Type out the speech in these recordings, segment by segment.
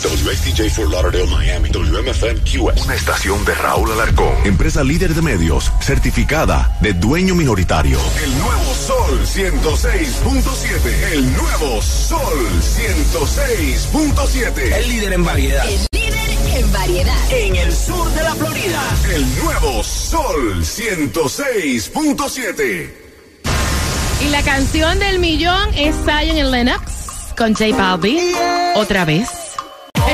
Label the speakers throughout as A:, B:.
A: WSTJ for Lauderdale, Miami. WMFM QS.
B: Una estación de Raúl Alarcón. Empresa líder de medios, certificada de dueño minoritario.
A: El nuevo Sol 106.7. El nuevo Sol 106.7.
C: El líder en variedad.
D: El líder en variedad.
C: En el sur de la Florida.
A: El nuevo Sol 106.7.
E: Y la canción del millón es Zion y Lennox con J Balvin. Otra vez.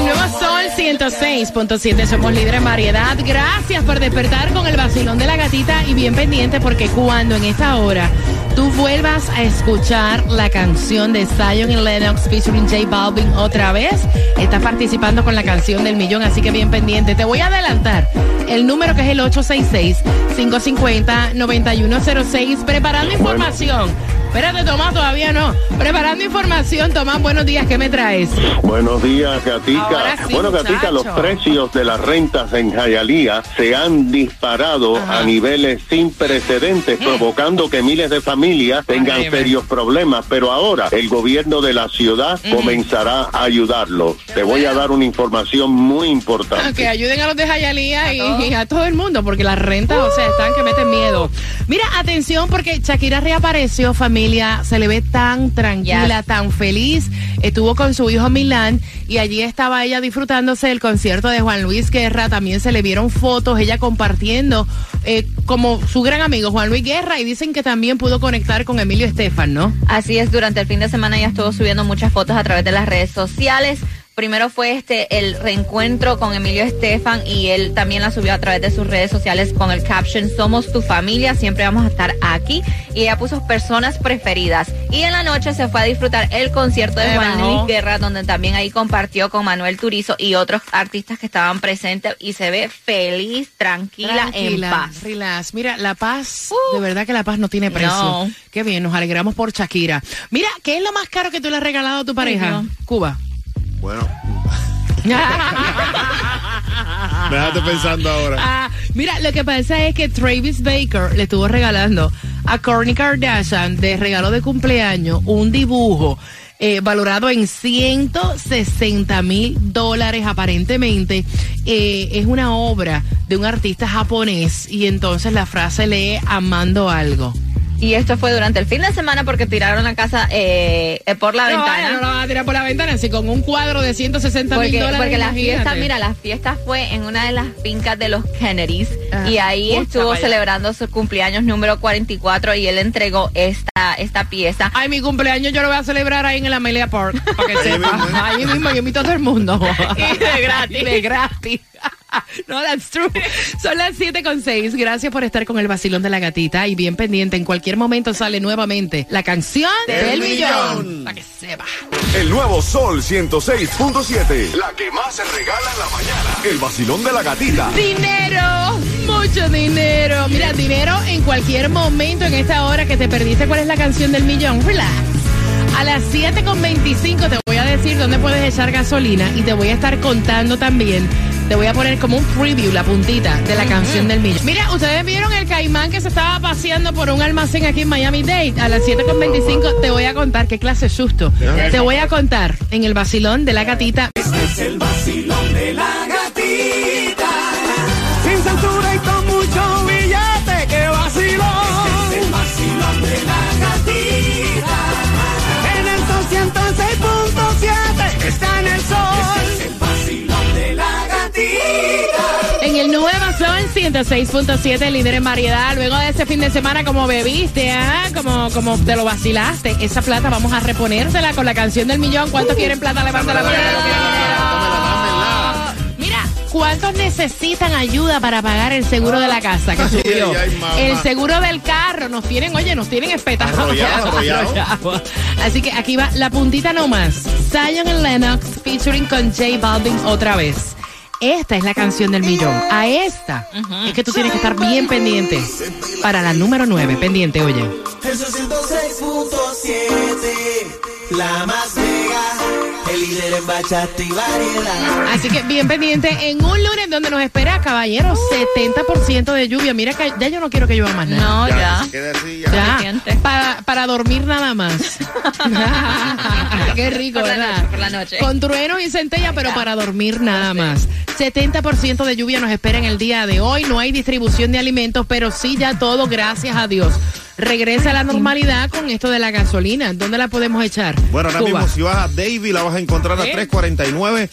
E: Nuevo Sol 106.7, somos líderes en variedad. Gracias por despertar con el vacilón de la gatita y bien pendiente porque cuando en esta hora tú vuelvas a escuchar la canción de Zion y Lennox featuring J Balvin otra vez, estás participando con la canción del millón, así que bien pendiente. Te voy a adelantar el número que es el 866-550-9106, preparando información. Espérate, Tomás, todavía no. Preparando información, Tomás, buenos días, ¿qué me traes?
F: Buenos días, Gatica.
E: Sí,
F: bueno, Gatica, los
E: muchacho.
F: precios de las rentas en Jayalía se han disparado
E: Ajá.
F: a niveles sin precedentes, provocando que miles de familias tengan serios problemas. Pero ahora el gobierno de la ciudad comenzará a ayudarlos. Te voy a dar una información muy importante.
E: Que ayuden a los de Jayalía y, y a todo el mundo, porque las rentas, o sea, están que meten miedo. Mira, atención, porque Shakira reapareció, familia, se le ve tan tranquila, tan feliz. Estuvo con su hijo Milán y allí estaba ella disfrutándose del concierto de Juan Luis Guerra. También se le vieron fotos, ella compartiendo eh, como su gran amigo Juan Luis Guerra y dicen que también pudo conectar con Emilio Estefan, ¿no?
G: Así es, durante el fin de semana ella estuvo subiendo muchas fotos a través de las redes sociales. Primero fue este el reencuentro con Emilio Estefan y él también la subió a través de sus redes sociales con el caption Somos tu familia, siempre vamos a estar aquí. Y ella puso personas preferidas. Y en la noche se fue a disfrutar el concierto de Juan. Luis Guerra, donde también ahí compartió con Manuel Turizo y otros artistas que estaban presentes y se ve feliz, tranquila, en paz.
E: Relax. Mira, la paz, de verdad que la paz no tiene precio.
G: No.
E: Qué bien, nos alegramos por Shakira. Mira, ¿qué es lo más caro que tú le has regalado a tu pareja? Cuba.
H: Bueno, déjate pensando ahora.
E: Ah, mira, lo que pasa es que Travis Baker le estuvo regalando a Kourtney Kardashian de regalo de cumpleaños un dibujo eh, valorado en 160 mil dólares aparentemente. Eh, es una obra de un artista japonés y entonces la frase lee amando algo.
G: Y esto fue durante el fin de semana porque tiraron la casa eh, eh, por la
E: No,
G: ventana.
E: vaya, no lo van a tirar por la ventana, así con un cuadro de 160 mil
G: Porque,
E: dólares.
G: porque la
E: imagínate.
G: fiesta, mira, la fiesta fue en una de las fincas de los Kennedys
E: Ah,
G: y ahí estuvo
E: vaya.
G: celebrando su cumpleaños número 44 y él entregó esta, esta pieza.
E: Ay, mi cumpleaños yo lo voy a celebrar ahí en el Amelia Park, para que sepa. Ahí mismo yo invito a todo el mundo.
G: Y de gratis.
E: Y de gratis. No, that's true. Son las 7 con 6. Gracias por estar con el vacilón de la gatita. Y bien pendiente, en cualquier momento sale nuevamente la canción del, millón. Para que sepa.
A: El nuevo Sol 106.7. La que más se regala en la mañana. El vacilón de la gatita.
E: Dinero, mucho dinero. Mira, dinero en cualquier momento en esta hora que te perdiste. ¿Cuál es la canción del millón? Relax. A las 7.25 te voy a decir dónde puedes echar gasolina y te voy a estar contando también. Te voy a poner como un preview, la puntita de la canción del millón. Mira, ustedes vieron el caimán que se estaba paseando por un almacén aquí en Miami Dade. A las 7.25 te voy a contar qué clase de susto. Te voy a contar en el vacilón de la gatita.
C: Este es el vacilón de la gatita.
E: 106.7, líder en variedad. Luego de ese fin de semana, como bebiste, ¿ah? como, como te lo vacilaste, esa plata vamos a reponérsela con la canción del millón. ¿Cuántos quieren plata? Levanta la mano. Mira, ¿cuántos necesitan ayuda para pagar el seguro de la casa que subió?
H: ay, ay, mamá.
E: el seguro del carro. Nos tienen, oye, nos tienen espetados.
H: Arrollado, arrollado.
E: Arrollado. Así que aquí va la puntita nomás. Zion Lennox featuring con J Balvin otra vez. Esta es la canción del millón. A esta es que tú tienes que estar bien pendiente. Para la número 9, pendiente, oye.
C: Eso 106.7, la más el líder en bachata y variedad.
E: Así que bien pendiente en un lunes donde nos espera, caballeros, 70% de lluvia. Mira que ya yo no quiero que llueva más nada.
G: No, ya.
H: se queda así, ya.
E: Ya, para, para dormir nada más. Qué rico,
G: Por la
E: ¿verdad?
G: noche, por la noche.
E: Con truenos y centella, pero para dormir nada más. 70% de lluvia nos espera en el día de hoy. No hay distribución de alimentos, pero sí ya todo, gracias a Dios. Regresa a la normalidad con esto de la gasolina. ¿Dónde la podemos echar?
H: Bueno, ahora
E: Cuba.
H: mismo si vas a Davie la vas a encontrar a
E: ¿Eh?
H: 349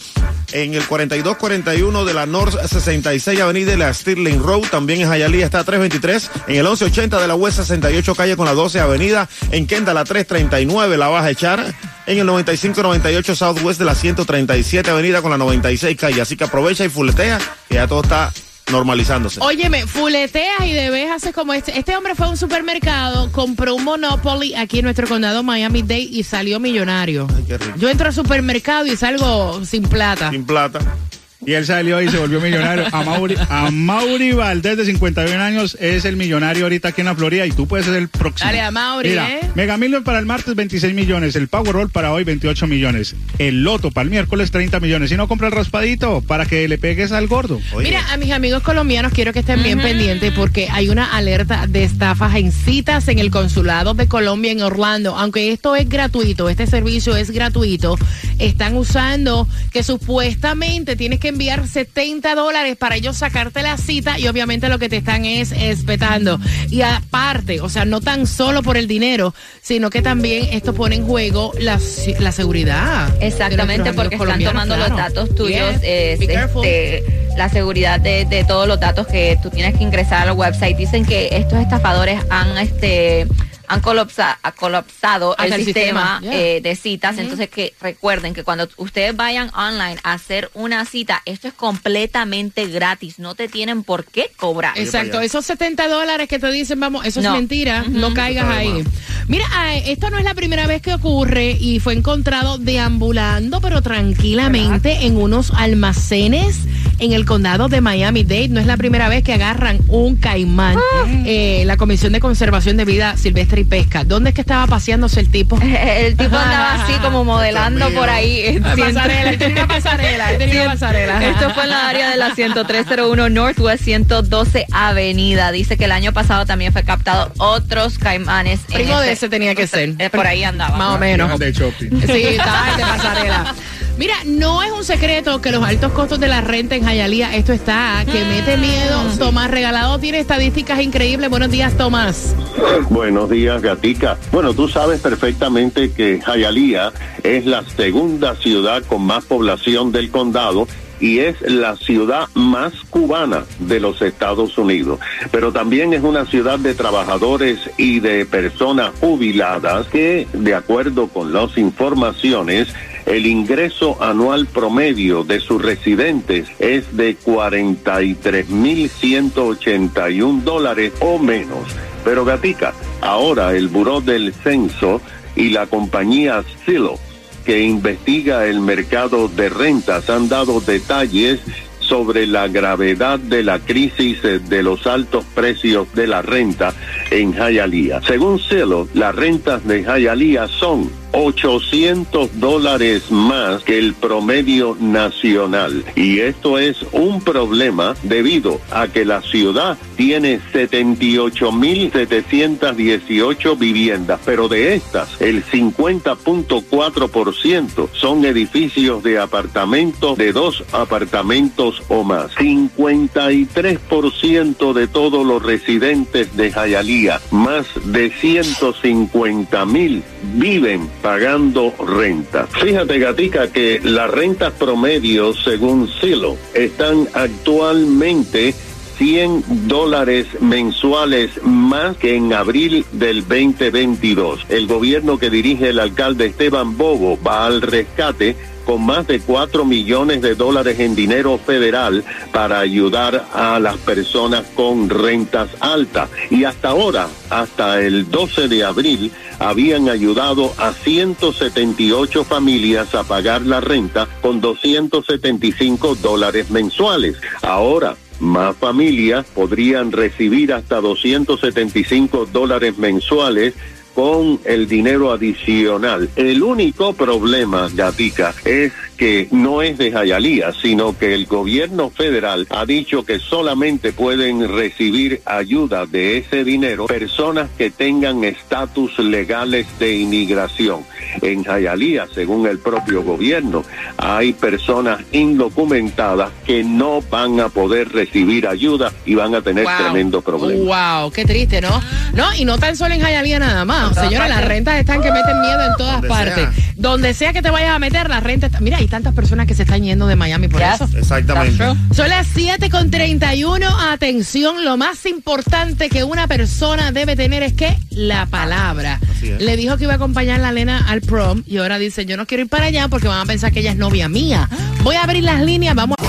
H: en el 4241 de la North 66 Avenida y la Stirling Road. También en Hialeah está a 323 en el 1180 de la West 68 calle con la 12 Avenida. En Kendall la 339 la vas a echar en el 9598 Southwest de la 137 Avenida con la 96 calle. Así que aprovecha y fuletea que ya todo está normalizándose.
E: Óyeme, fuleteas y de vez haces como este. Este hombre fue a un supermercado, compró un Monopoly aquí en nuestro condado Miami-Dade y salió millonario.
H: Ay, qué rico.
E: Yo entro al supermercado y salgo sin plata.
H: Sin plata.
I: Y él salió y se volvió millonario. A Mauri, a Mauri Valdés, de 51 años, es el millonario ahorita aquí en la Florida y tú puedes ser el próximo.
E: Dale a Mauri,
I: Mira,
E: ¿eh?
I: Mega Million para el martes 26 millones, el Powerball para hoy 28 millones, el Loto para el miércoles 30 millones. Si no compra el raspadito para que le pegues al gordo.
H: Oye,
E: Mira, a mis amigos colombianos quiero que estén bien pendientes porque hay una alerta de estafas en citas en el consulado de Colombia en Orlando. Aunque esto es gratuito, este servicio es gratuito, están usando que supuestamente tienes que enviar 70 dólares para ellos sacarte la cita y obviamente lo que te están es espetando. Y aparte, o sea, no tan solo por el dinero, sino que también esto pone en juego la, la seguridad.
G: Exactamente, porque están tomando los datos tuyos,
E: Yes,
G: este, la seguridad de, de todos los datos que tú tienes que ingresar al website. Dicen que estos estafadores han este han colapsa- ha colapsado el,
E: el
G: sistema,
E: sistema, yeah.
G: eh, de citas. Entonces, que recuerden que cuando ustedes vayan online a hacer una cita, esto es completamente gratis. No te tienen por qué cobrar.
E: Exacto, esos 70 dólares que te dicen, vamos, eso
G: No.
E: es mentira, no caigas ahí. Mira, ah, esto no es la primera vez que ocurre y fue encontrado deambulando, pero tranquilamente en unos almacenes en el condado de Miami-Dade. No es la primera vez que agarran un caimán.
G: Ah.
E: Eh, la Comisión de Conservación de Vida Silvestre y Pesca. ¿Dónde es que estaba paseándose el tipo?
G: El tipo andaba así como modelando por ahí. en
E: Pasarela, él tenía una pasarela, él tenía una pasarela.
G: Esto fue en la área de la 10301 Northwest 112 Avenida. Dice que el año pasado también fue captado otros caimanes. en
E: Primo de
G: ese-
E: ese tenía que ser.
G: Eh, por ahí andaba.
E: Más o menos.
I: De shopping.
E: Sí, está de pasarela. Mira, no es un secreto que los altos costos de la renta en Jayalía, esto está, que mete miedo. Tomás Regalado tiene estadísticas increíbles. Buenos días, Tomás.
F: Buenos días, Gatica. Bueno, tú sabes perfectamente que Hialeah es la segunda ciudad con más población del condado y es la ciudad más cubana de los Estados Unidos. Pero también es una ciudad de trabajadores y de personas jubiladas que, de acuerdo con las informaciones, el ingreso anual promedio de sus residentes es de 43.181 dólares o menos. Pero Gatica, ahora el Buró del Censo y la compañía Silo, que investiga el mercado de rentas, han dado detalles sobre la gravedad de la crisis de los altos precios de la renta en Hialeah. Según Silo, las rentas de Hialeah son 800 dólares más que el promedio nacional. Y esto es un problema debido a que la ciudad tiene 78.718 viviendas, pero de estas, el 50.4% son edificios de apartamentos de dos apartamentos o más. 53% de todos los residentes de Hialeah más de 150 mil viven pagando renta. Fíjate, Gatica, que las rentas promedio, según Silo, están actualmente 100 dólares mensuales más que en abril del 2022. El gobierno que dirige el alcalde Esteban Bobo va al rescate con más de 4 millones de dólares en dinero federal para ayudar a las personas con rentas altas. Y hasta ahora, hasta el 12 de abril, habían ayudado a 178 familias a pagar la renta con 275 dólares mensuales. Ahora, más familias podrían recibir hasta 275 dólares mensuales con el dinero adicional. El único problema, Gatica, es que no es de Jayalía, sino que el gobierno federal ha dicho que solamente pueden recibir ayuda de ese dinero personas que tengan estatus legales de inmigración. En Jayalía, según el propio gobierno, hay personas indocumentadas que no van a poder recibir ayuda y van a tener
E: Wow.
F: tremendo problema.
E: Wow, qué triste, ¿no? No, y no tan solo en Jayalía nada más. Señora, las rentas están que meten miedo en todas partes.
H: sea.
E: Donde sea que te vayas a meter, la renta está... Mira, hay tantas personas que se están yendo de Miami por eso.
H: Exactamente.
E: Son las 7 con 31. Atención, lo más importante que una persona debe tener es que la palabra. Le dijo que iba a acompañar a la nena al prom y ahora dice, yo no quiero ir para allá porque van a pensar que ella es novia mía. Voy a abrir las líneas, vamos a...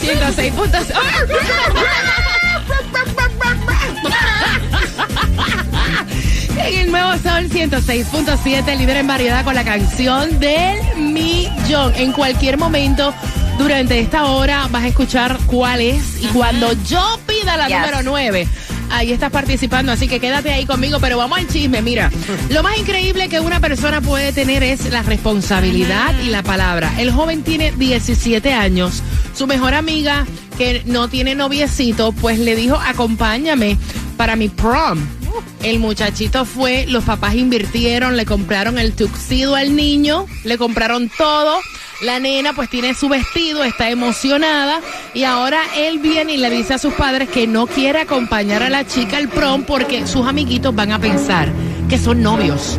E: 106 puntos. En el nuevo sol 106.7, líder en variedad con la canción del millón. En cualquier momento, durante esta hora, vas a escuchar cuál es. Y cuando yo pida la
G: Yes.
E: número 9, ahí estás participando. Así que quédate ahí conmigo. Pero vamos al chisme. Mira, lo más increíble que una persona puede tener es la responsabilidad y la palabra. El joven tiene 17 años. Su mejor amiga, que no tiene noviecito, pues le dijo, acompáñame para mi prom. El muchachito fue, los papás invirtieron, le compraron el tuxido al niño, le compraron todo. La nena pues tiene su vestido, está emocionada y ahora él viene y le dice a sus padres que no quiere acompañar a la chica al prom porque sus amiguitos van a pensar que son novios.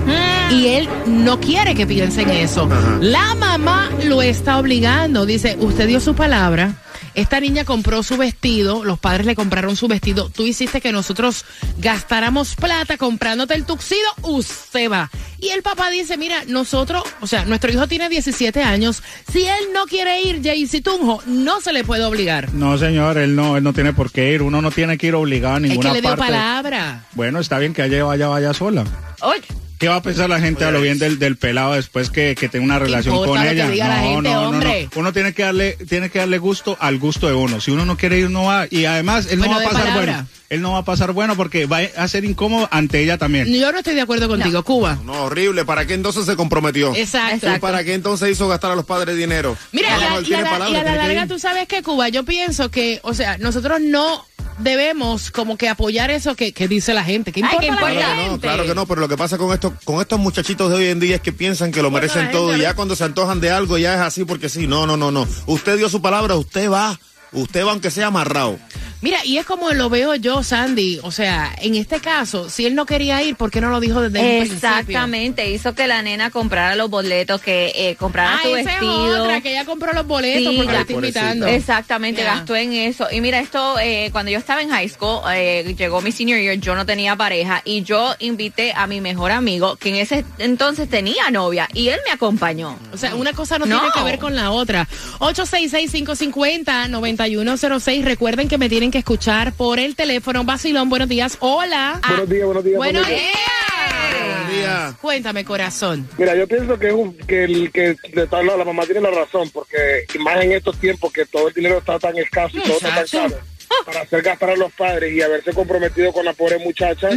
E: Y él no quiere que piensen eso. La mamá lo está obligando, dice, usted dio su palabra. Esta niña compró su vestido, los padres le compraron su vestido. Tú hiciste que nosotros gastáramos plata comprándote el tuxido, usted va. Y el papá dice, mira, nosotros, o sea, nuestro hijo tiene 17 años. Si él no quiere ir, Jaycee Tunjo, no se le puede obligar.
I: No, señor, él no, él no tiene por qué ir. Uno no tiene que ir obligado a
E: Es
I: ninguna
E: que le dio
I: parte.
E: palabra.
I: Bueno, está bien que ella vaya, vaya sola.
G: Oye,
I: ¿Qué va a pensar la gente a lo bien del, del pelado después que, que tenga una relación con
E: lo que
I: ella?
E: diga la gente, hombre?
I: Uno tiene que darle, tiene que darle gusto al gusto de uno. Si uno no quiere ir, no va. Y además, él
E: Bueno,
I: no va a pasar
E: palabra.
I: bueno. Él no va a pasar bueno porque va a ser incómodo ante ella también.
E: Yo no estoy de acuerdo contigo, Cuba.
H: No, horrible. ¿Para qué entonces se comprometió?
E: Exacto.
H: ¿Y para qué entonces hizo gastar a los padres dinero?
E: Mira, y a, la,
H: palabra,
E: y a la
H: tiene que
E: larga tú sabes que Cuba, yo pienso que, o sea, nosotros no debemos como que apoyar eso que, que dice la gente. ¿Qué
G: Ay,
E: importa
G: ¿qué
E: la
G: importa?
H: Claro que no,
E: gente?
H: claro que no, pero lo que pasa con estos, con estos muchachitos de hoy en día es que piensan que lo merecen
E: la
H: todo
E: gente-
H: y ya cuando se antojan de algo ya es así porque sí. No, no, no, no. Usted dio su palabra, usted va. Usted va aunque sea amarrado.
E: Mira, y es como lo veo yo, Sandy. O sea, en este caso, si él no quería ir, ¿por qué no lo dijo desde el principio?
G: exactamente. Hizo que la nena comprara los boletos, que eh, comprara
E: Ah,
G: su
E: esa es
G: vestido.
E: otra, que ella compró los boletos
G: Sí,
E: porque la está invitando.
G: Exactamente, gastó en eso. Y mira, esto, eh, cuando yo estaba en high school, eh, llegó mi senior year, yo no tenía pareja y yo invité a mi mejor amigo, que en ese entonces tenía novia, y él me acompañó.
E: O sea, una cosa no,
G: No.
E: tiene que ver con la otra. 866-550-9106. Recuerden que me tienen que escuchar por el teléfono. Basilón, buenos días. Hola.
J: Buenos días, buenos días.
E: Buenos
J: buenos días.
E: días. Cuéntame, corazón.
J: Mira, yo pienso que, es un- que, el, que de tal lado la mamá tiene la razón, porque más en estos tiempos que todo el dinero está tan escaso y todo está tan caro, para hacer gastar a los padres y haberse comprometido con la pobre muchacha,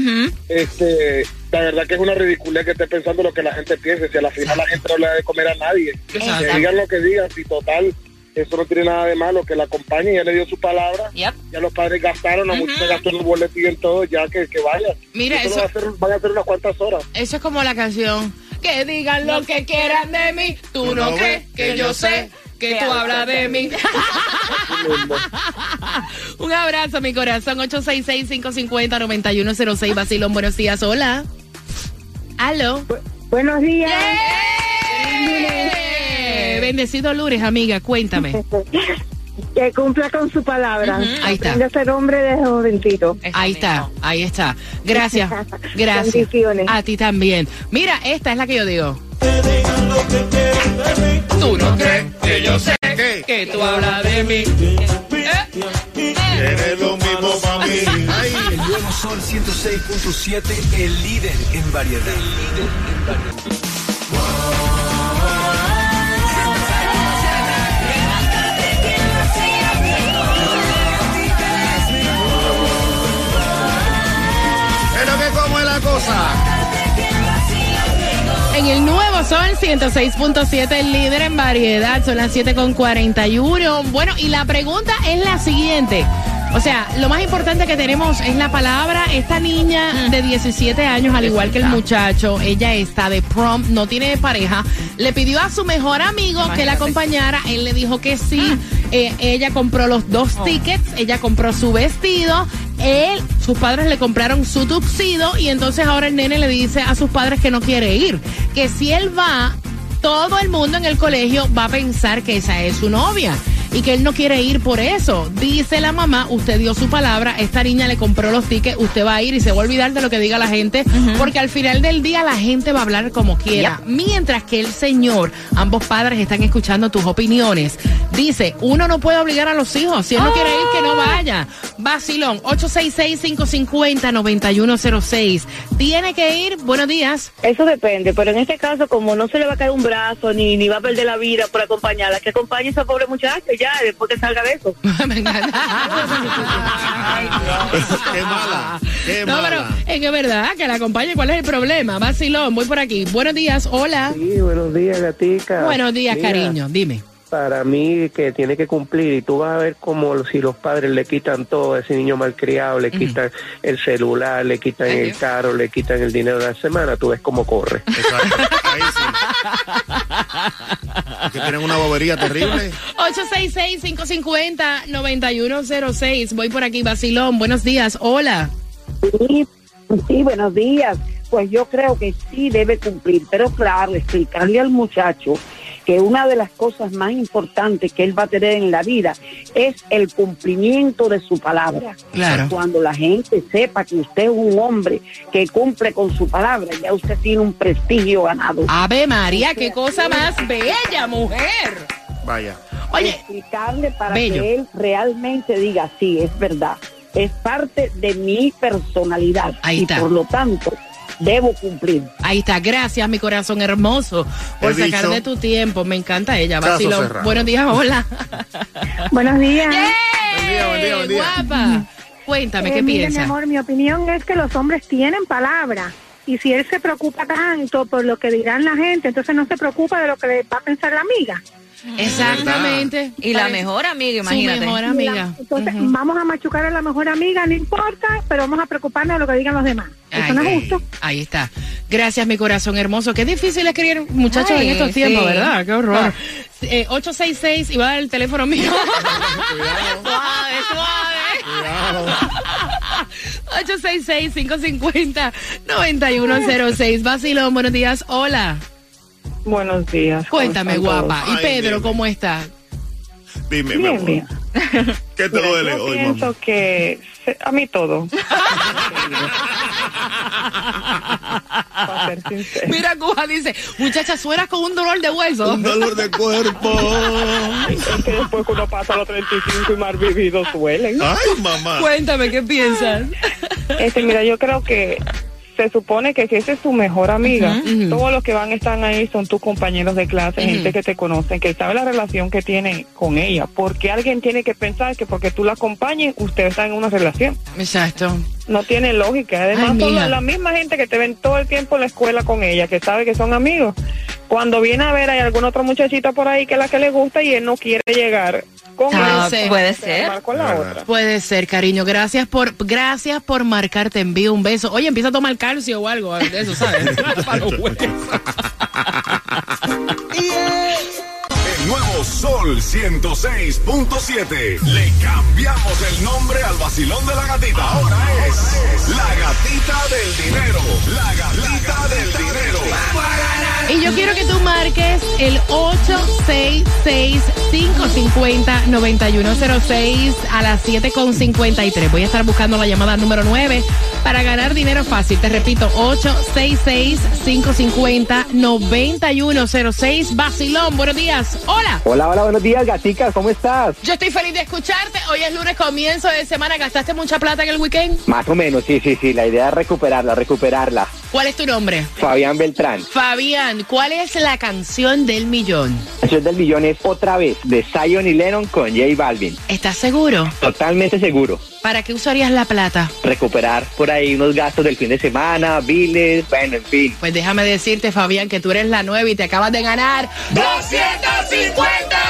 J: este, la verdad que es una ridiculez que esté pensando lo que la gente piense, si a la final la gente no le da de comer a nadie. Que digan lo que digan, si total eso no tiene nada de malo, que la acompañe, ya le dio su palabra,
G: Yep.
J: ya los padres gastaron, la muchacha gastó en el y en todo, ya que, que vaya.
E: Mira,
J: Eso
E: eso-
J: va a ser- van a hacer unas cuantas horas.
E: Eso es como la canción. Que digan lo que quieran de mí. Tú no crees que yo sé que tú hablas de mí. Un abrazo, mi corazón. 866-550-9106. Basilón, buenos días. Hola. Aló.
K: Buenos días.
E: Bendecido Lures, amiga. Cuéntame.
K: Que cumpla con su palabra.
E: Ujú, ahí está.
K: Aprende a ser hombre de jovencito.
E: Ahí está, ahí está. Gracias, gracias.
K: Bendiciones.
E: A ti también. Mira, esta es la que yo digo. Tú no crees que yo sé que tú hablas de mí.
H: Eres lo mismo para mí. Ay.
L: El nuevo Sol 106.7, el líder en variedad. El líder en variedad.
H: Cosa.
E: En el nuevo Sol 106.7, el líder en variedad, son las 7.41. Bueno, y la pregunta es la siguiente. O sea, lo más importante que tenemos es la palabra. Esta niña de 17 años, al igual que el muchacho, ella está de prom, no tiene pareja. Le pidió a su mejor amigo que la acompañara. Él le dijo que sí. Eh, ella compró los dos tickets, ella compró su vestido. Él, sus padres le compraron su tuxido y entonces ahora el nene le dice a sus padres que no quiere ir. Que si él va, todo el mundo en el colegio va a pensar que esa es su novia y que él no quiere ir por eso. Dice la mamá, usted dio su palabra, esta niña le compró los tickets, usted va a ir y se va a olvidar de lo que diga la gente, porque al final del día la gente va a hablar como quiera. Mientras que el señor, ambos padres están escuchando tus opiniones. Dice, uno no puede obligar a los hijos, si él no quiere ir, que no vaya. Basilón, 866-550-9106. Tiene que ir, buenos días.
K: Eso depende, pero en este caso, como no se le va a caer un brazo ni, ni va a perder la vida por acompañarla, que acompañe a esa pobre muchacha ya, después que salga de eso.
H: Qué mala. Qué
E: No, pero
H: mala.
E: es que es verdad, que la acompañe. ¿Cuál es el problema? Vacilón, voy por aquí. Buenos días, hola.
M: Sí, buenos días, gatica.
E: Buenos días,
M: Mira,
E: cariño. Dime.
M: Para mí que tiene que cumplir y tú vas a ver como si los padres le quitan todo a ese niño malcriado, le quitan el celular, le quitan el carro, le quitan el dinero de la semana, tú ves cómo corre.
H: Exacto. Ahí sí. Que tienen una bobería terrible.
E: 866-550-9106. Voy por aquí, Vacilón. Buenos días, hola.
K: Sí, sí, buenos días. Pues yo creo que sí debe cumplir, pero claro, explicarle al muchacho que una de las cosas más importantes que él va a tener en la vida es el cumplimiento de su palabra.
E: Claro.
K: Cuando la gente sepa que usted es un hombre que cumple con su palabra, ya usted tiene un prestigio ganado.
E: Ave María, qué cosa más bella, mujer.
H: Vaya.
E: Oye,
K: explicarle para
E: bello.
K: que él realmente diga, sí, es verdad. Es parte de mi personalidad
E: Ahí
K: y
E: está.
K: por lo tanto debo cumplir.
E: Ahí está, gracias, mi corazón hermoso, por
K: He
E: sacar
K: dicho.
E: de tu tiempo. Me encanta ella, Vacilón. Buenos días, hola.
N: Buenos días.
E: Buen día, buen día, buen día. Guapa. Cuéntame,
N: Eh,
E: ¿qué
N: mire,
E: piensas?
N: Mi amor, mi opinión es que los hombres tienen palabra. Y si él se preocupa tanto por lo que dirán la gente, entonces no se preocupa de lo que le va a pensar la amiga.
E: Exactamente.
G: Y la mejor amiga,
E: Su
G: imagínate.
E: mejor amiga.
N: Entonces vamos a machucar a la mejor amiga, no importa, pero vamos a preocuparnos de lo que digan los demás. Eso no es
E: Ay,
N: justo.
E: Ahí está. Gracias, mi corazón hermoso. Qué difícil es criar muchachos
G: Ay,
E: en estos tiempos,
G: sí.
E: ¿verdad? Qué horror. Eh, 866, iba a dar el teléfono mío. suave, suave. 866-550-9106. Vacilón, buenos días. Hola.
O: Buenos días. ¿cómo
E: Cuéntame, guapa. ¿Y Pedro, cómo está?
H: Dime, mi
O: Bien,
H: amor.
O: bien.
H: ¿Qué te
O: Mira,
H: duele
O: yo
H: hoy,
O: pienso
H: mamá?
O: que se- a mí todo.
E: Mira, Cuba dice, muchacha, suenas con un dolor de hueso.
H: Un dolor de cuerpo.
O: Es que después que uno pasa a los 35 y más vividos suelen.
H: Ay, mamá.
E: Cuéntame, ¿qué piensas?
O: Este, mira, yo creo que se supone que si esa es tu mejor amiga, todos los que van a estar ahí son tus compañeros de clase, gente que te conocen, que sabe la relación que tiene con ella. Porque alguien tiene que pensar que porque tú la acompañes, ustedes están en una relación.
E: Exacto.
O: No tiene lógica. Además,
E: Ay,
O: son la, la misma gente que te ven todo el tiempo en la escuela con ella, que sabe que son amigos. Cuando viene a ver hay algún otro muchachito por ahí que es la que le gusta y él no quiere llegar con
E: Ah,
O: él,
E: puede
O: se
E: ser.
O: va Con la otra.
E: Puede ser, cariño. Gracias por, gracias por marcar. Te envío un beso. Oye, empieza a tomar calcio o algo de eso, ¿sabes? Para los.
A: El nuevo Sol 106.7. Le cambiamos el nombre al vacilón de la gatita. Ahora es la gatita del dinero. La gatita del dinero.
E: Y yo quiero que tú marques el 866-550-9106 a las 7.53. Voy a estar buscando la llamada número 9 para ganar dinero fácil. Te repito, 866-550-9106. Basilón, buenos días. Hola.
P: Hola, hola, buenos días, gaticas, ¿cómo estás?
E: Yo estoy feliz de escucharte. Hoy es lunes, comienzo de semana. ¿Gastaste mucha plata en el weekend?
P: Más o menos, sí, sí, sí, la idea es recuperarla, recuperarla.
E: ¿Cuál es tu nombre?
P: Fabián Beltrán.
E: Fabián, ¿cuál es la canción del millón?
P: La canción del millón es otra vez de Zion y Lennon con J Balvin.
E: ¿Estás seguro?
P: Totalmente seguro.
E: ¿Para qué usarías la plata?
P: Recuperar por ahí unos gastos del fin de semana, biles, bueno, en fin.
E: Pues déjame decirte, Fabián, que tú eres la nueva y te acabas de ganar 250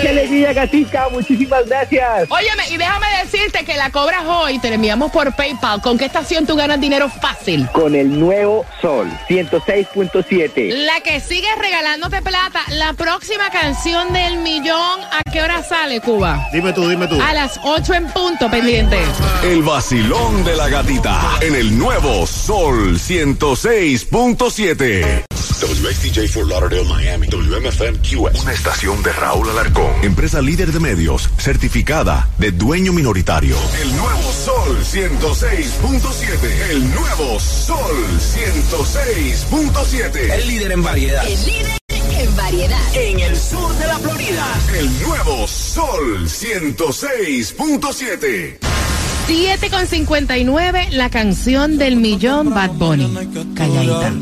P: ¡Qué alegría, gatica! Muchísimas gracias.
E: Óyeme, y déjame decirte que la cobras hoy, te la enviamos por PayPal. ¿Con qué estación tú ganas dinero fácil?
P: Con el nuevo Sol 106.7.
E: La que sigue regalándote plata, la próxima canción del millón, ¿a qué hora sale, Cuba?
H: Dime tú, dime tú.
E: A las 8 en punto, pendiente.
A: El vacilón de la gatita en el nuevo Sol 106.7.
B: WXTJ for Lauderdale, Miami. WMFM QS. Una estación de Raúl Alarcón. Empresa líder de medios, certificada de dueño minoritario.
A: El nuevo Sol 106.7. El nuevo Sol 106.7.
L: El líder en variedad.
D: El líder en variedad.
L: En el sur de la Florida.
A: El nuevo Sol 106.7.
E: 7 con 59, la canción del millón Bad Bunny. Calladita.